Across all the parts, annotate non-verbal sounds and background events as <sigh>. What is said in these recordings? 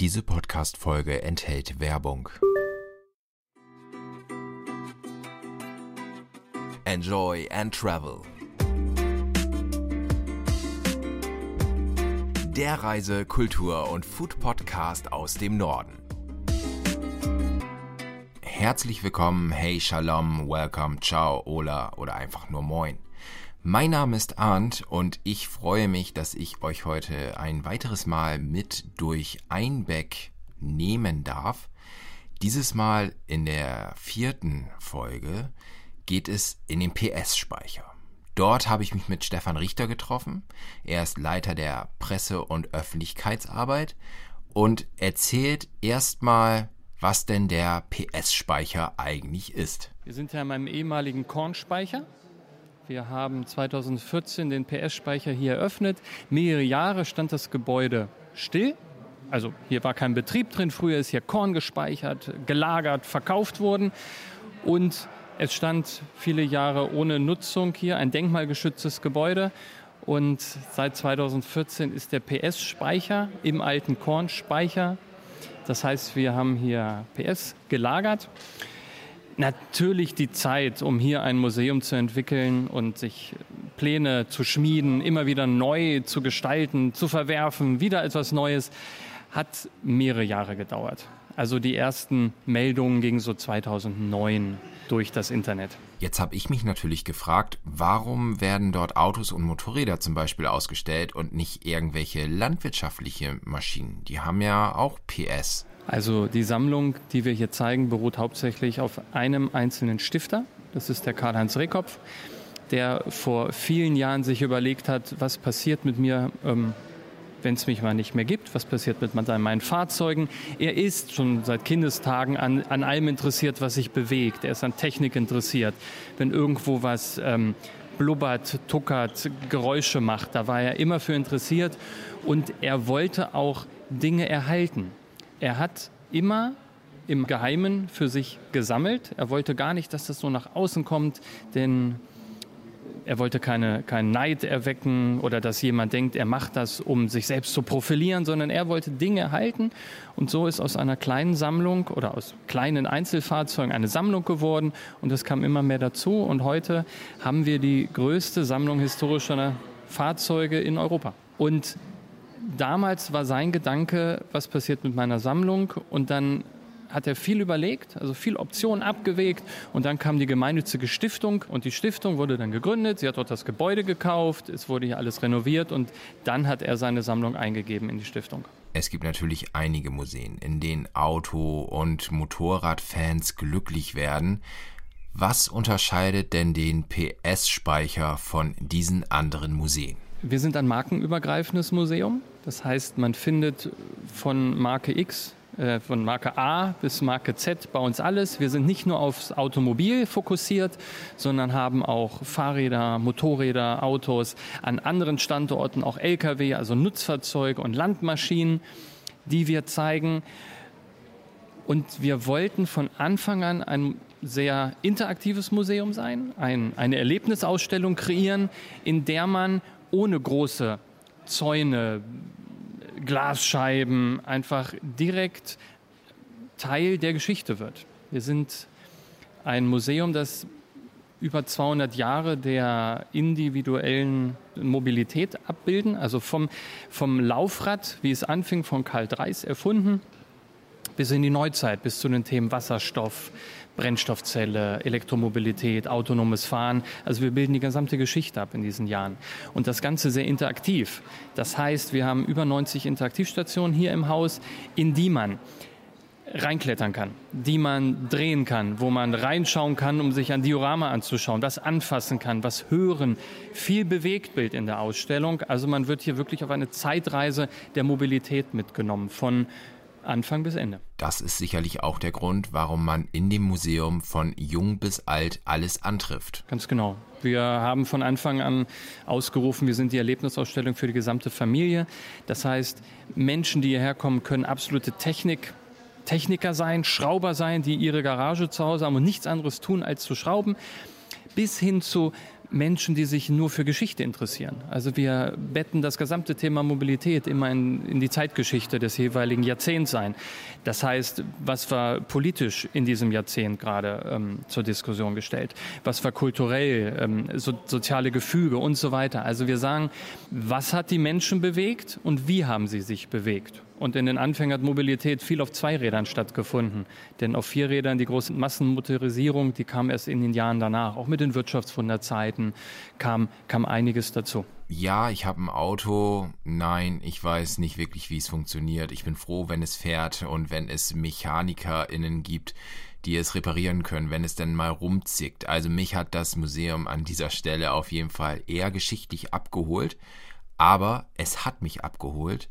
Diese Podcast-Folge enthält Werbung. Enjoy and Travel. Der Reise-, Kultur- und Food-Podcast aus dem Norden. Herzlich willkommen, hey Shalom, welcome, ciao, hola oder einfach nur moin. Mein Name ist Arndt und ich freue mich, dass ich euch heute ein weiteres Mal mit durch Einbeck nehmen darf. Dieses Mal in der vierten Folge geht es in den PS-Speicher. Dort habe ich mich mit Stefan Richter getroffen. Er ist Leiter der Presse- und Öffentlichkeitsarbeit und erzählt erstmal, was denn der PS-Speicher eigentlich ist. Wir sind ja in meinem ehemaligen Kornspeicher wir haben 2014 den PS-Speicher hier eröffnet. Mehrere Jahre stand das Gebäude still. Also hier war kein Betrieb drin. Früher ist hier Korn gespeichert, gelagert, verkauft worden. Und es stand viele Jahre ohne Nutzung hier, ein denkmalgeschütztes Gebäude. Und seit 2014 ist der PS-Speicher im alten Kornspeicher. Das heißt, wir haben hier PS gelagert natürlich die Zeit, um hier ein Museum zu entwickeln und sich Pläne zu schmieden, immer wieder neu zu gestalten, zu verwerfen, wieder etwas Neues, hat mehrere Jahre gedauert. Also die ersten Meldungen gingen so 2009 durch das Internet. Jetzt habe ich mich natürlich gefragt, warum werden dort Autos und Motorräder zum Beispiel ausgestellt und nicht irgendwelche landwirtschaftliche Maschinen? Die haben ja auch PS. Also die Sammlung, die wir hier zeigen, beruht hauptsächlich auf einem einzelnen Stifter. Das ist der Karl-Heinz Rehkopf, der vor vielen Jahren sich überlegt hat, was passiert mit mir, ähm, wenn es mich mal nicht mehr gibt, was passiert mit meinen Fahrzeugen. Er ist schon seit Kindestagen an, an allem interessiert, was sich bewegt. Er ist an Technik interessiert. Wenn irgendwo was ähm, blubbert, tuckert, Geräusche macht, da war er immer für interessiert und er wollte auch Dinge erhalten. Er hat immer im Geheimen für sich gesammelt. Er wollte gar nicht, dass das so nach außen kommt, denn er wollte keine, keinen Neid erwecken oder dass jemand denkt, er macht das, um sich selbst zu profilieren, sondern er wollte Dinge erhalten. Und so ist aus einer kleinen Sammlung oder aus kleinen Einzelfahrzeugen eine Sammlung geworden. Und es kam immer mehr dazu. Und heute haben wir die größte Sammlung historischer Fahrzeuge in Europa. Und damals war sein Gedanke, was passiert mit meiner Sammlung und dann hat er viel überlegt, also viel Optionen abgewegt und dann kam die gemeinnützige Stiftung und die Stiftung wurde dann gegründet, sie hat dort das Gebäude gekauft, es wurde hier alles renoviert und dann hat er seine Sammlung eingegeben in die Stiftung. Es gibt natürlich einige Museen, in denen Auto- und Motorradfans glücklich werden. Was unterscheidet denn den PS-Speicher von diesen anderen Museen? Wir sind ein markenübergreifendes Museum. Das heißt, man findet von Marke X, von Marke A bis Marke Z bei uns alles. Wir sind nicht nur aufs Automobil fokussiert, sondern haben auch Fahrräder, Motorräder, Autos, an anderen Standorten auch Lkw, also Nutzfahrzeuge und Landmaschinen, die wir zeigen. Und wir wollten von Anfang an ein sehr interaktives Museum sein, ein, eine Erlebnisausstellung kreieren, in der man ohne große Zäune, Glasscheiben einfach direkt Teil der Geschichte wird. Wir sind ein Museum, das über 200 Jahre der individuellen Mobilität abbilden, also vom, vom Laufrad, wie es anfing, von Karl Dreis erfunden, bis in die Neuzeit, bis zu den Themen Wasserstoff, Brennstoffzelle, Elektromobilität, autonomes Fahren. Also wir bilden die gesamte Geschichte ab in diesen Jahren. Und das Ganze sehr interaktiv. Das heißt, wir haben über 90 Interaktivstationen hier im Haus, in die man reinklettern kann, die man drehen kann, wo man reinschauen kann, um sich ein Diorama anzuschauen, was anfassen kann, was hören. Viel Bewegtbild in der Ausstellung. Also man wird hier wirklich auf eine Zeitreise der Mobilität mitgenommen, von Anfang bis Ende. Das ist sicherlich auch der Grund, warum man in dem Museum von jung bis alt alles antrifft. Ganz genau. Wir haben von Anfang an ausgerufen, wir sind die Erlebnisausstellung für die gesamte Familie. Das heißt, Menschen, die hierher kommen, können absolute Technik Techniker sein, Schrauber sein, die ihre Garage zu Hause haben und nichts anderes tun, als zu schrauben, bis hin zu Menschen, die sich nur für Geschichte interessieren. Also wir betten das gesamte Thema Mobilität immer in, in die Zeitgeschichte des jeweiligen Jahrzehnts ein. Das heißt, was war politisch in diesem Jahrzehnt gerade ähm, zur Diskussion gestellt? Was war kulturell, ähm, so, soziale Gefüge und so weiter? Also wir sagen, was hat die Menschen bewegt und wie haben sie sich bewegt? Und in den Anfängen hat Mobilität viel auf zwei Rädern stattgefunden. Denn auf vier Rädern die große Massenmotorisierung, die kam erst in den Jahren danach. Auch mit den Wirtschaftswunderzeiten kam, kam einiges dazu. Ja, ich habe ein Auto. Nein, ich weiß nicht wirklich, wie es funktioniert. Ich bin froh, wenn es fährt und wenn es MechanikerInnen gibt, die es reparieren können, wenn es denn mal rumzickt. Also mich hat das Museum an dieser Stelle auf jeden Fall eher geschichtlich abgeholt. Aber es hat mich abgeholt,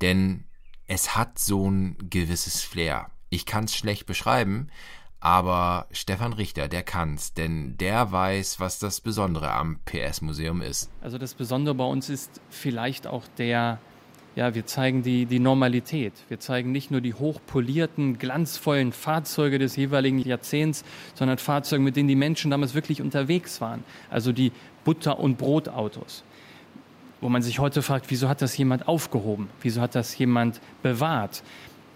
denn es hat so ein gewisses Flair. Ich kann es schlecht beschreiben, aber Stefan Richter, der kann's, denn der weiß, was das Besondere am PS-Museum ist. Also das Besondere bei uns ist vielleicht auch der, ja, wir zeigen die, die Normalität. Wir zeigen nicht nur die hochpolierten, glanzvollen Fahrzeuge des jeweiligen Jahrzehnts, sondern Fahrzeuge, mit denen die Menschen damals wirklich unterwegs waren. Also die Butter- und Brotautos wo man sich heute fragt, wieso hat das jemand aufgehoben? Wieso hat das jemand bewahrt?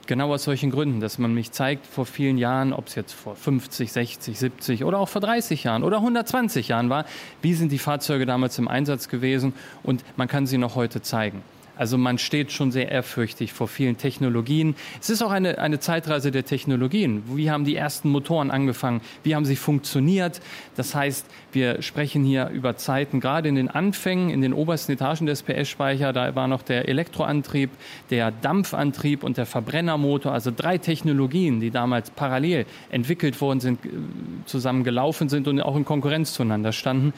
Genau aus solchen Gründen, dass man mich zeigt vor vielen Jahren, ob es jetzt vor 50, 60, 70 oder auch vor 30 Jahren oder 120 Jahren war, wie sind die Fahrzeuge damals im Einsatz gewesen und man kann sie noch heute zeigen. Also man steht schon sehr ehrfürchtig vor vielen Technologien. Es ist auch eine, eine Zeitreise der Technologien. Wie haben die ersten Motoren angefangen? Wie haben sie funktioniert? Das heißt, wir sprechen hier über Zeiten, gerade in den Anfängen, in den obersten Etagen des PS-Speicher, da war noch der Elektroantrieb, der Dampfantrieb und der Verbrennermotor, also drei Technologien, die damals parallel entwickelt worden sind, äh, zusammen gelaufen sind und auch in Konkurrenz zueinander standen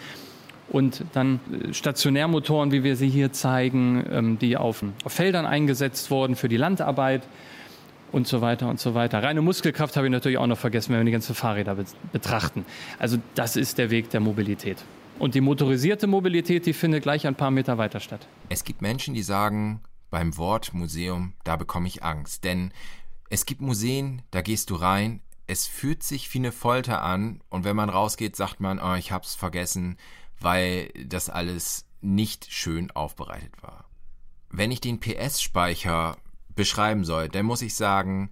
und dann äh, Stationärmotoren, wie wir sie hier zeigen, ähm, die auf, Feldern eingesetzt wurden für die Landarbeit und so weiter und so weiter. Reine Muskelkraft habe ich natürlich auch noch vergessen, wenn wir die ganzen Fahrräder betrachten. Also das ist der Weg der Mobilität. Und die motorisierte Mobilität, die findet gleich ein paar Meter weiter statt. Es gibt Menschen, die sagen, beim Wort Museum, da bekomme ich Angst. Denn es gibt Museen, da gehst du rein, es fühlt sich wie eine Folter an und wenn man rausgeht, sagt man, oh, ich hab's vergessen, weil das alles nicht schön aufbereitet war. Wenn ich den PS-Speicher beschreiben soll, dann muss ich sagen,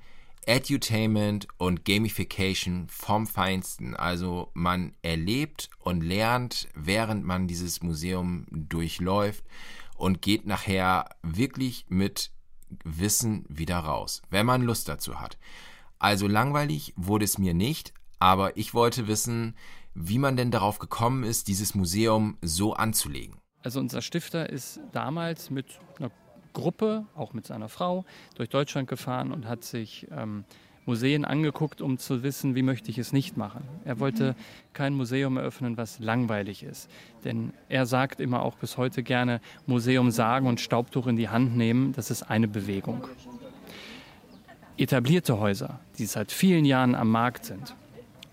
Edutainment und Gamification vom Feinsten. Also man erlebt und lernt, während man dieses Museum durchläuft und geht nachher wirklich mit Wissen wieder raus, wenn man Lust dazu hat. Also langweilig wurde es mir nicht, aber ich wollte wissen, wie man denn darauf gekommen ist, dieses Museum so anzulegen. Also unser Stifter ist damals mit einer Gruppe, auch mit seiner Frau, durch Deutschland gefahren und hat sich ähm, Museen angeguckt, um zu wissen, wie möchte ich es nicht machen. Er wollte kein Museum eröffnen, was langweilig ist. Denn er sagt immer auch bis heute gerne, Museum sagen und Staubtuch in die Hand nehmen, das ist eine Bewegung. Etablierte Häuser, die seit vielen Jahren am Markt sind,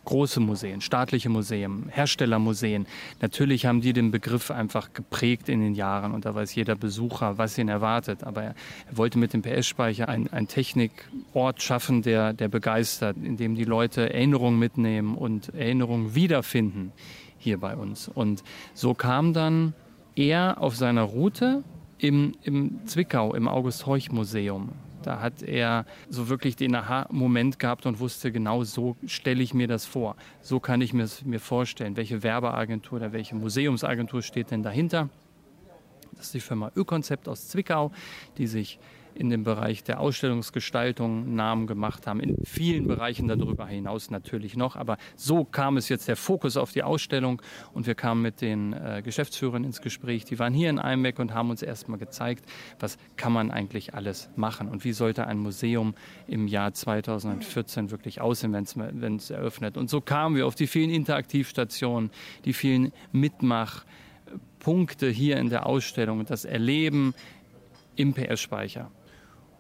große Museen, staatliche Museen, Herstellermuseen. Natürlich haben die den Begriff einfach geprägt in den Jahren und da weiß jeder Besucher, was ihn erwartet. Aber er, er wollte mit dem PS-Speicher einen, Technikort schaffen, der, der begeistert, in dem die Leute Erinnerungen mitnehmen und Erinnerungen wiederfinden hier bei uns. Und so kam dann er auf seiner Route im, im Zwickau, im August-Heuch-Museum da hat er so wirklich den Aha-Moment gehabt und wusste genau, so stelle ich mir das vor. So kann ich mir mir vorstellen. Welche Werbeagentur oder welche Museumsagentur steht denn dahinter? Das ist die Firma Ökonzept aus Zwickau, die sich in dem Bereich der Ausstellungsgestaltung Namen gemacht haben, in vielen Bereichen darüber hinaus natürlich noch. Aber so kam es jetzt der Fokus auf die Ausstellung und wir kamen mit den äh, Geschäftsführern ins Gespräch. Die waren hier in Einbeck und haben uns erstmal gezeigt, was kann man eigentlich alles machen und wie sollte ein Museum im Jahr 2014 wirklich aussehen, wenn es eröffnet. Und so kamen wir auf die vielen Interaktivstationen, die vielen Mitmachpunkte hier in der Ausstellung und das Erleben im PS-Speicher.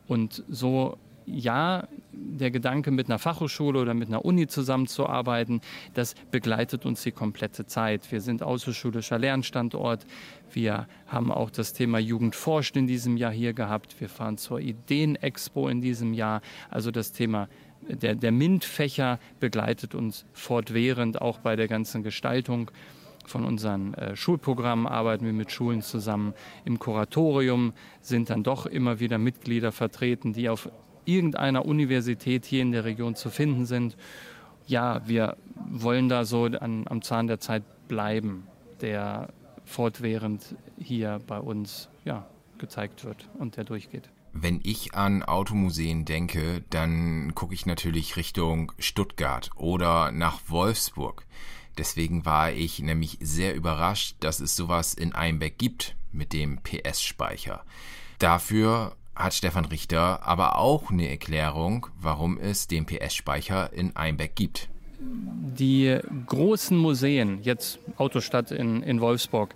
Und so ja, der Gedanke, mit einer Fachhochschule oder mit einer Uni zusammenzuarbeiten, das begleitet uns die komplette Zeit. Wir sind außerschulischer Lernstandort. Wir haben auch das Thema Jugend forscht in diesem Jahr hier gehabt. Wir fahren zur Ideenexpo in diesem Jahr. Also das Thema der, der MINT-Fächer begleitet uns fortwährend auch bei der ganzen Gestaltung. Von unseren äh, Schulprogrammen arbeiten wir mit Schulen zusammen. Im Kuratorium sind dann doch immer wieder Mitglieder vertreten, die auf irgendeiner Universität hier in der Region zu finden sind. Ja, wir wollen da so an, am Zahn der Zeit bleiben, der fortwährend hier bei uns ja, gezeigt wird und der durchgeht. Wenn ich an Automuseen denke, dann gucke ich natürlich Richtung Stuttgart oder nach Wolfsburg. Deswegen war ich nämlich sehr überrascht, dass es sowas in Einbeck gibt mit dem PS-Speicher. Dafür hat Stefan Richter aber auch eine Erklärung, warum es den PS-Speicher in Einbeck gibt. Die großen Museen, jetzt Autostadt in, in Wolfsburg,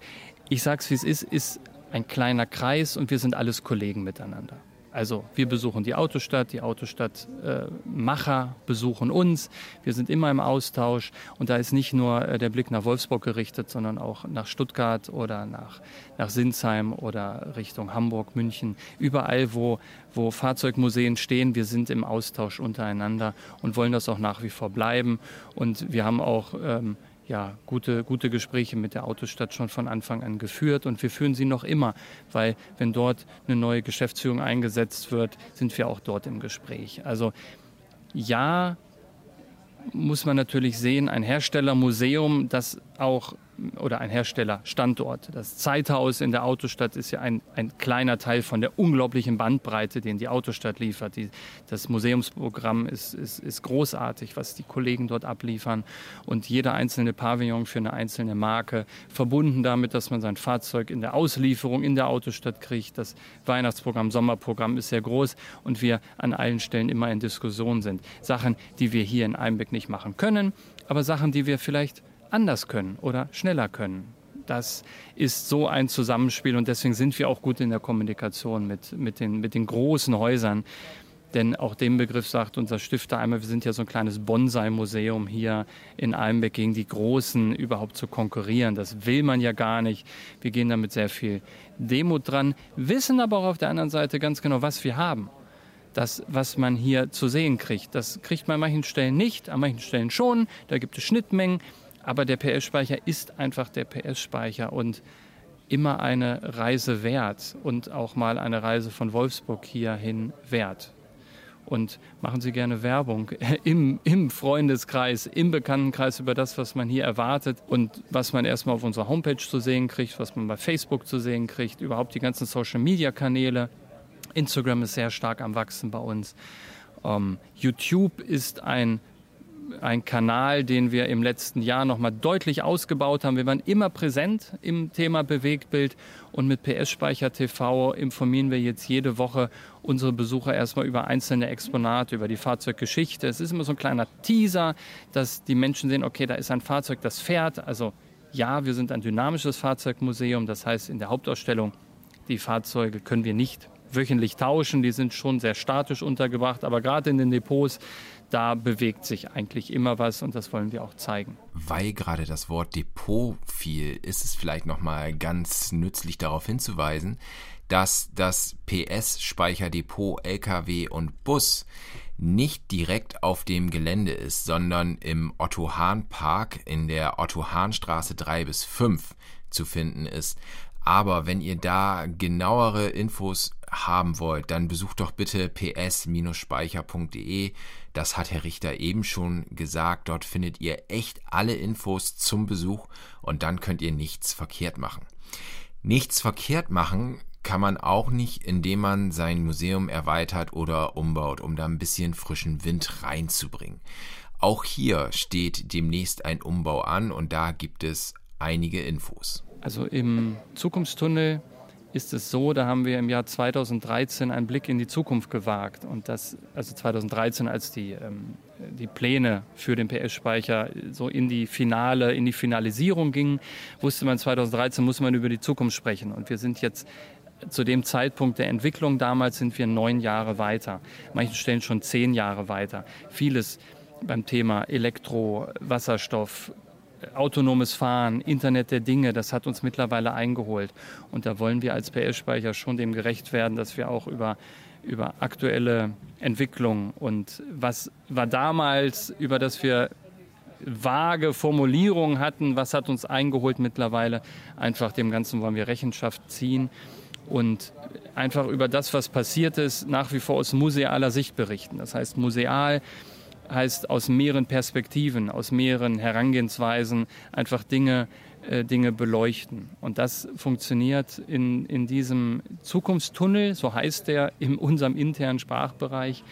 ich sag's wie es ist, ist ein kleiner Kreis und wir sind alles Kollegen miteinander. Also wir besuchen die Autostadt, die Autostadtmacher äh, besuchen uns. Wir sind immer im Austausch und da ist nicht nur äh, der Blick nach Wolfsburg gerichtet, sondern auch nach Stuttgart oder nach, nach Sinsheim oder Richtung Hamburg, München. Überall, wo, wo Fahrzeugmuseen stehen, wir sind im Austausch untereinander und wollen das auch nach wie vor bleiben. Und wir haben auch ähm, ja, gute, gute Gespräche mit der Autostadt schon von Anfang an geführt und wir führen sie noch immer, weil wenn dort eine neue Geschäftsführung eingesetzt wird, sind wir auch dort im Gespräch. Also ja, muss man natürlich sehen, ein Herstellermuseum, das auch oder ein Herstellerstandort. Das Zeithaus in der Autostadt ist ja ein, ein kleiner Teil von der unglaublichen Bandbreite, den die Autostadt liefert. Die, das Museumsprogramm ist, ist, ist großartig, was die Kollegen dort abliefern. Und jeder einzelne Pavillon für eine einzelne Marke, verbunden damit, dass man sein Fahrzeug in der Auslieferung in der Autostadt kriegt. Das Weihnachtsprogramm, Sommerprogramm ist sehr groß und wir an allen Stellen immer in Diskussion sind. Sachen, die wir hier in Einbeck nicht machen können, aber Sachen, die wir vielleicht anders können oder schneller können. Das ist so ein Zusammenspiel und deswegen sind wir auch gut in der Kommunikation mit, mit, den, mit den großen Häusern. Denn auch den Begriff sagt unser Stifter einmal, wir sind ja so ein kleines Bonsai-Museum hier in Almbeck gegen die Großen überhaupt zu konkurrieren. Das will man ja gar nicht. Wir gehen da mit sehr viel Demut dran, wissen aber auch auf der anderen Seite ganz genau, was wir haben. Das, was man hier zu sehen kriegt, das kriegt man an manchen Stellen nicht, an manchen Stellen schon. Da gibt es Schnittmengen. Aber der PS-Speicher ist einfach der PS-Speicher und immer eine Reise wert und auch mal eine Reise von Wolfsburg hierhin wert. Und machen Sie gerne Werbung <laughs> im, im Freundeskreis, im Bekanntenkreis über das, was man hier erwartet und was man erstmal auf unserer Homepage zu sehen kriegt, was man bei Facebook zu sehen kriegt, überhaupt die ganzen Social-Media-Kanäle. Instagram ist sehr stark am Wachsen bei uns. Um, ähm, YouTube ist ein ein Kanal, den wir im letzten Jahr noch mal deutlich ausgebaut haben. Wir waren immer präsent im Thema Bewegtbild und mit PS-Speicher TV informieren wir jetzt jede Woche unsere Besucher erstmal über einzelne Exponate, über die Fahrzeuggeschichte. Es ist immer so ein kleiner Teaser, dass die Menschen sehen, okay, da ist ein Fahrzeug, das fährt. Also ja, wir sind ein dynamisches Fahrzeugmuseum. Das heißt, in der Hauptausstellung, die Fahrzeuge können wir nicht wöchentlich tauschen. Die sind schon sehr statisch untergebracht, aber gerade in den Depots da bewegt sich eigentlich immer was und das wollen wir auch zeigen. Weil gerade das Wort Depot fiel, ist es vielleicht nochmal ganz nützlich darauf hinzuweisen, dass das PS-Speicherdepot LKW und Bus nicht direkt auf dem Gelände ist, sondern im Otto-Hahn-Park in der Otto-Hahn-Straße 3 bis 5 zu finden ist. Aber wenn ihr da genauere Infos haben wollt, dann besucht doch bitte ps-speicher.de. Das hat Herr Richter eben schon gesagt. Dort findet ihr echt alle Infos zum Besuch und dann könnt ihr nichts verkehrt machen. Nichts verkehrt machen kann man auch nicht, indem man sein Museum erweitert oder umbaut, um da ein bisschen frischen Wind reinzubringen. Auch hier steht demnächst ein Umbau an und da gibt es einige Infos. Also im Zukunftstunnel ist es so, da haben wir im Jahr 2013 einen Blick in die Zukunft gewagt. Und das, also 2013, als die, ähm, die Pläne für den PS-Speicher so in die Finale, in die Finalisierung gingen, wusste man 2013 muss man über die Zukunft sprechen. Und wir sind jetzt zu dem Zeitpunkt der Entwicklung damals sind wir neun Jahre weiter, manchen Stellen schon zehn Jahre weiter. Vieles beim Thema Elektro, Wasserstoff, autonomes Fahren, Internet der Dinge, das hat uns mittlerweile eingeholt. Und da wollen wir als PS-Speicher schon dem gerecht werden, dass wir auch über, über aktuelle Entwicklungen und was war damals, über das wir vage Formulierungen hatten, was hat uns eingeholt mittlerweile. Einfach dem Ganzen wollen wir Rechenschaft ziehen und einfach über das, was passiert ist, nach wie vor aus musealer Sicht berichten. Das heißt, museal heißt aus mehreren Perspektiven, aus mehreren Herangehensweisen einfach Dinge, äh, Dinge beleuchten. Und das funktioniert in, in diesem Zukunftstunnel, so heißt der in unserem internen Sprachbereich.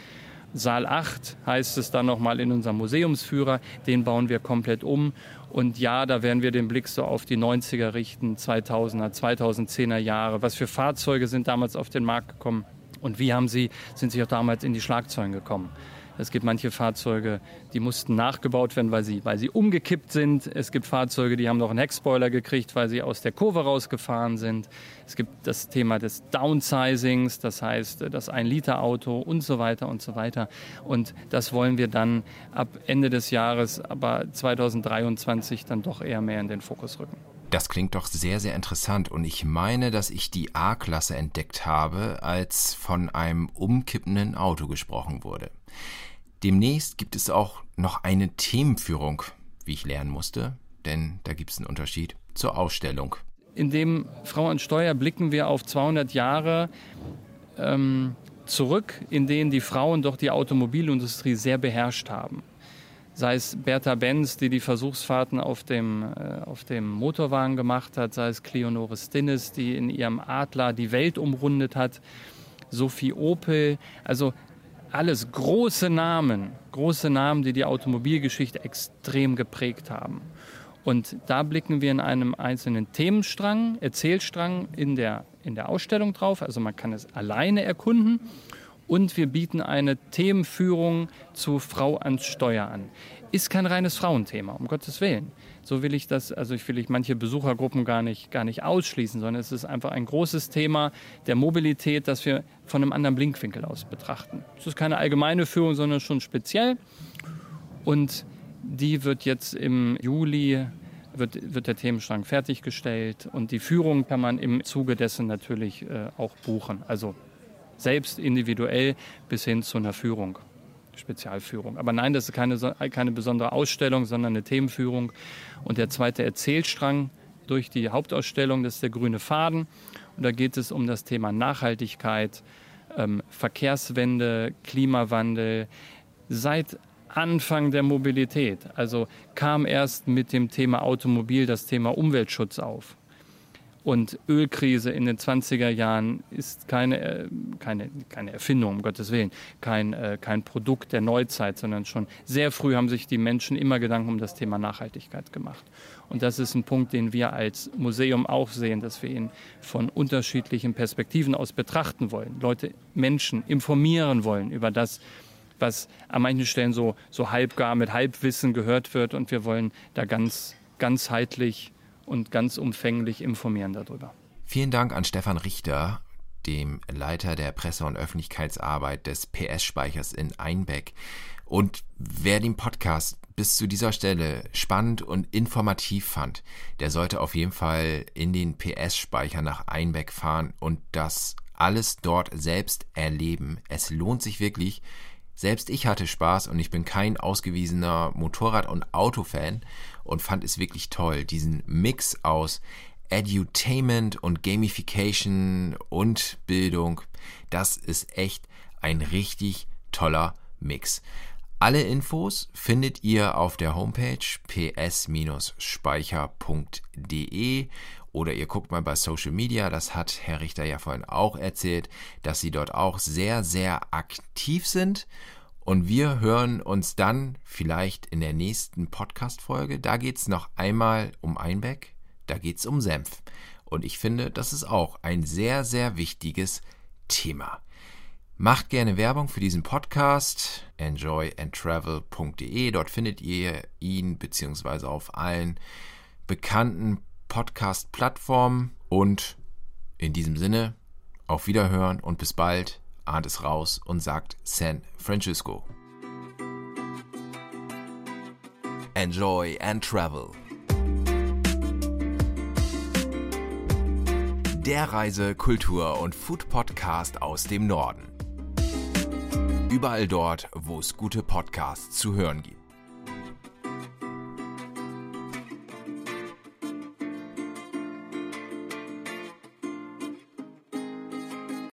Saal 8 heißt es dann nochmal in unserem Museumsführer, den bauen wir komplett um. Und ja, da werden wir den Blick so auf die 90er richten, 2000er, 2010er Jahre. Was für Fahrzeuge sind damals auf den Markt gekommen und wie haben sie, sind sie auch damals in die Schlagzeuge gekommen? Es gibt manche Fahrzeuge, die mussten nachgebaut werden, weil sie, weil sie umgekippt sind. Es gibt Fahrzeuge, die haben noch einen Heckspoiler gekriegt, weil sie aus der Kurve rausgefahren sind. Es gibt das Thema des Downsizings, das heißt das Ein-Liter-Auto und so weiter und so weiter. Und das wollen wir dann ab Ende des Jahres, aber 2023 dann doch eher mehr in den Fokus rücken. Das klingt doch sehr, sehr interessant und ich meine, dass ich die A-Klasse entdeckt habe, als von einem umkippenden Auto gesprochen wurde. Demnächst gibt es auch noch eine Themenführung, wie ich lernen musste, denn da gibt es einen Unterschied zur Ausstellung. In dem Frau an Steuer blicken wir auf 200 Jahre ähm, zurück, in denen die Frauen doch die Automobilindustrie sehr beherrscht haben. Sei es Bertha Benz, die die Versuchsfahrten auf dem, äh, auf dem Motorwagen gemacht hat, sei es Cleonore Stinnes, die in ihrem Adler die Welt umrundet hat, Sophie Opel. Also alles große Namen, große Namen, die die Automobilgeschichte extrem geprägt haben. Und da blicken wir in einem einzelnen Themenstrang, Erzählstrang in der, in der Ausstellung drauf. Also man kann es alleine erkunden. Und wir bieten eine Themenführung zu Frau ans Steuer an. Ist kein reines Frauenthema, um Gottes Willen. So will ich das, also ich will ich manche Besuchergruppen gar nicht, gar nicht ausschließen, sondern es ist einfach ein großes Thema der Mobilität, das wir von einem anderen Blinkwinkel aus betrachten. Es ist keine allgemeine Führung, sondern schon speziell. Und die wird jetzt im Juli wird, wird der Themenstrang fertiggestellt und die Führung kann man im Zuge dessen natürlich äh, auch buchen. Also selbst individuell bis hin zu einer Führung. Spezialführung. Aber nein, das ist keine, keine besondere Ausstellung, sondern eine Themenführung. Und der zweite Erzählstrang durch die Hauptausstellung, das ist der grüne Faden. Und da geht es um das Thema Nachhaltigkeit, ähm, Verkehrswende, Klimawandel. Seit Anfang der Mobilität, also kam erst mit dem Thema Automobil das Thema Umweltschutz auf. Und Ölkrise in den 20er Jahren ist keine, äh, keine, keine Erfindung, um Gottes Willen, kein, äh, kein Produkt der Neuzeit, sondern schon sehr früh haben sich die Menschen immer Gedanken um das Thema Nachhaltigkeit gemacht. Und das ist ein Punkt, den wir als Museum auch sehen, dass wir ihn von unterschiedlichen Perspektiven aus betrachten wollen. Leute, Menschen informieren wollen über das, was an manchen Stellen so, so halbgar mit Halbwissen gehört wird. Und wir wollen da ganz ganzheitlich und ganz umfänglich informieren darüber. Vielen Dank an Stefan Richter, dem Leiter der Presse- und Öffentlichkeitsarbeit des PS-Speichers in Einbeck. Und wer den Podcast bis zu dieser Stelle spannend und informativ fand, der sollte auf jeden Fall in den PS-Speicher nach Einbeck fahren und das alles dort selbst erleben. Es lohnt sich wirklich. Selbst ich hatte Spaß und ich bin kein ausgewiesener Motorrad- und Autofan und fand es wirklich toll, diesen Mix aus Edutainment und Gamification und Bildung. Das ist echt ein richtig toller Mix. Alle Infos findet ihr auf der Homepage ps-speicher.de oder ihr guckt mal bei Social Media, das hat Herr Richter ja vorhin auch erzählt, dass sie dort auch sehr, sehr aktiv sind. Und wir hören uns dann vielleicht in der nächsten Podcast-Folge. Da geht es noch einmal um Einbeck, da geht es um Senf. Und ich finde, das ist auch ein sehr, sehr wichtiges Thema. Macht gerne Werbung für diesen Podcast. enjoyandtravel.de. Dort findet ihr ihn beziehungsweise auf allen bekannten Podcast-Plattformen. Und in diesem Sinne, auf Wiederhören und bis bald. Ahnt es raus und sagt San Francisco. Enjoy and Travel. Der Reise-, Kultur- und Food-Podcast aus dem Norden. Überall dort, wo es gute Podcasts zu hören gibt.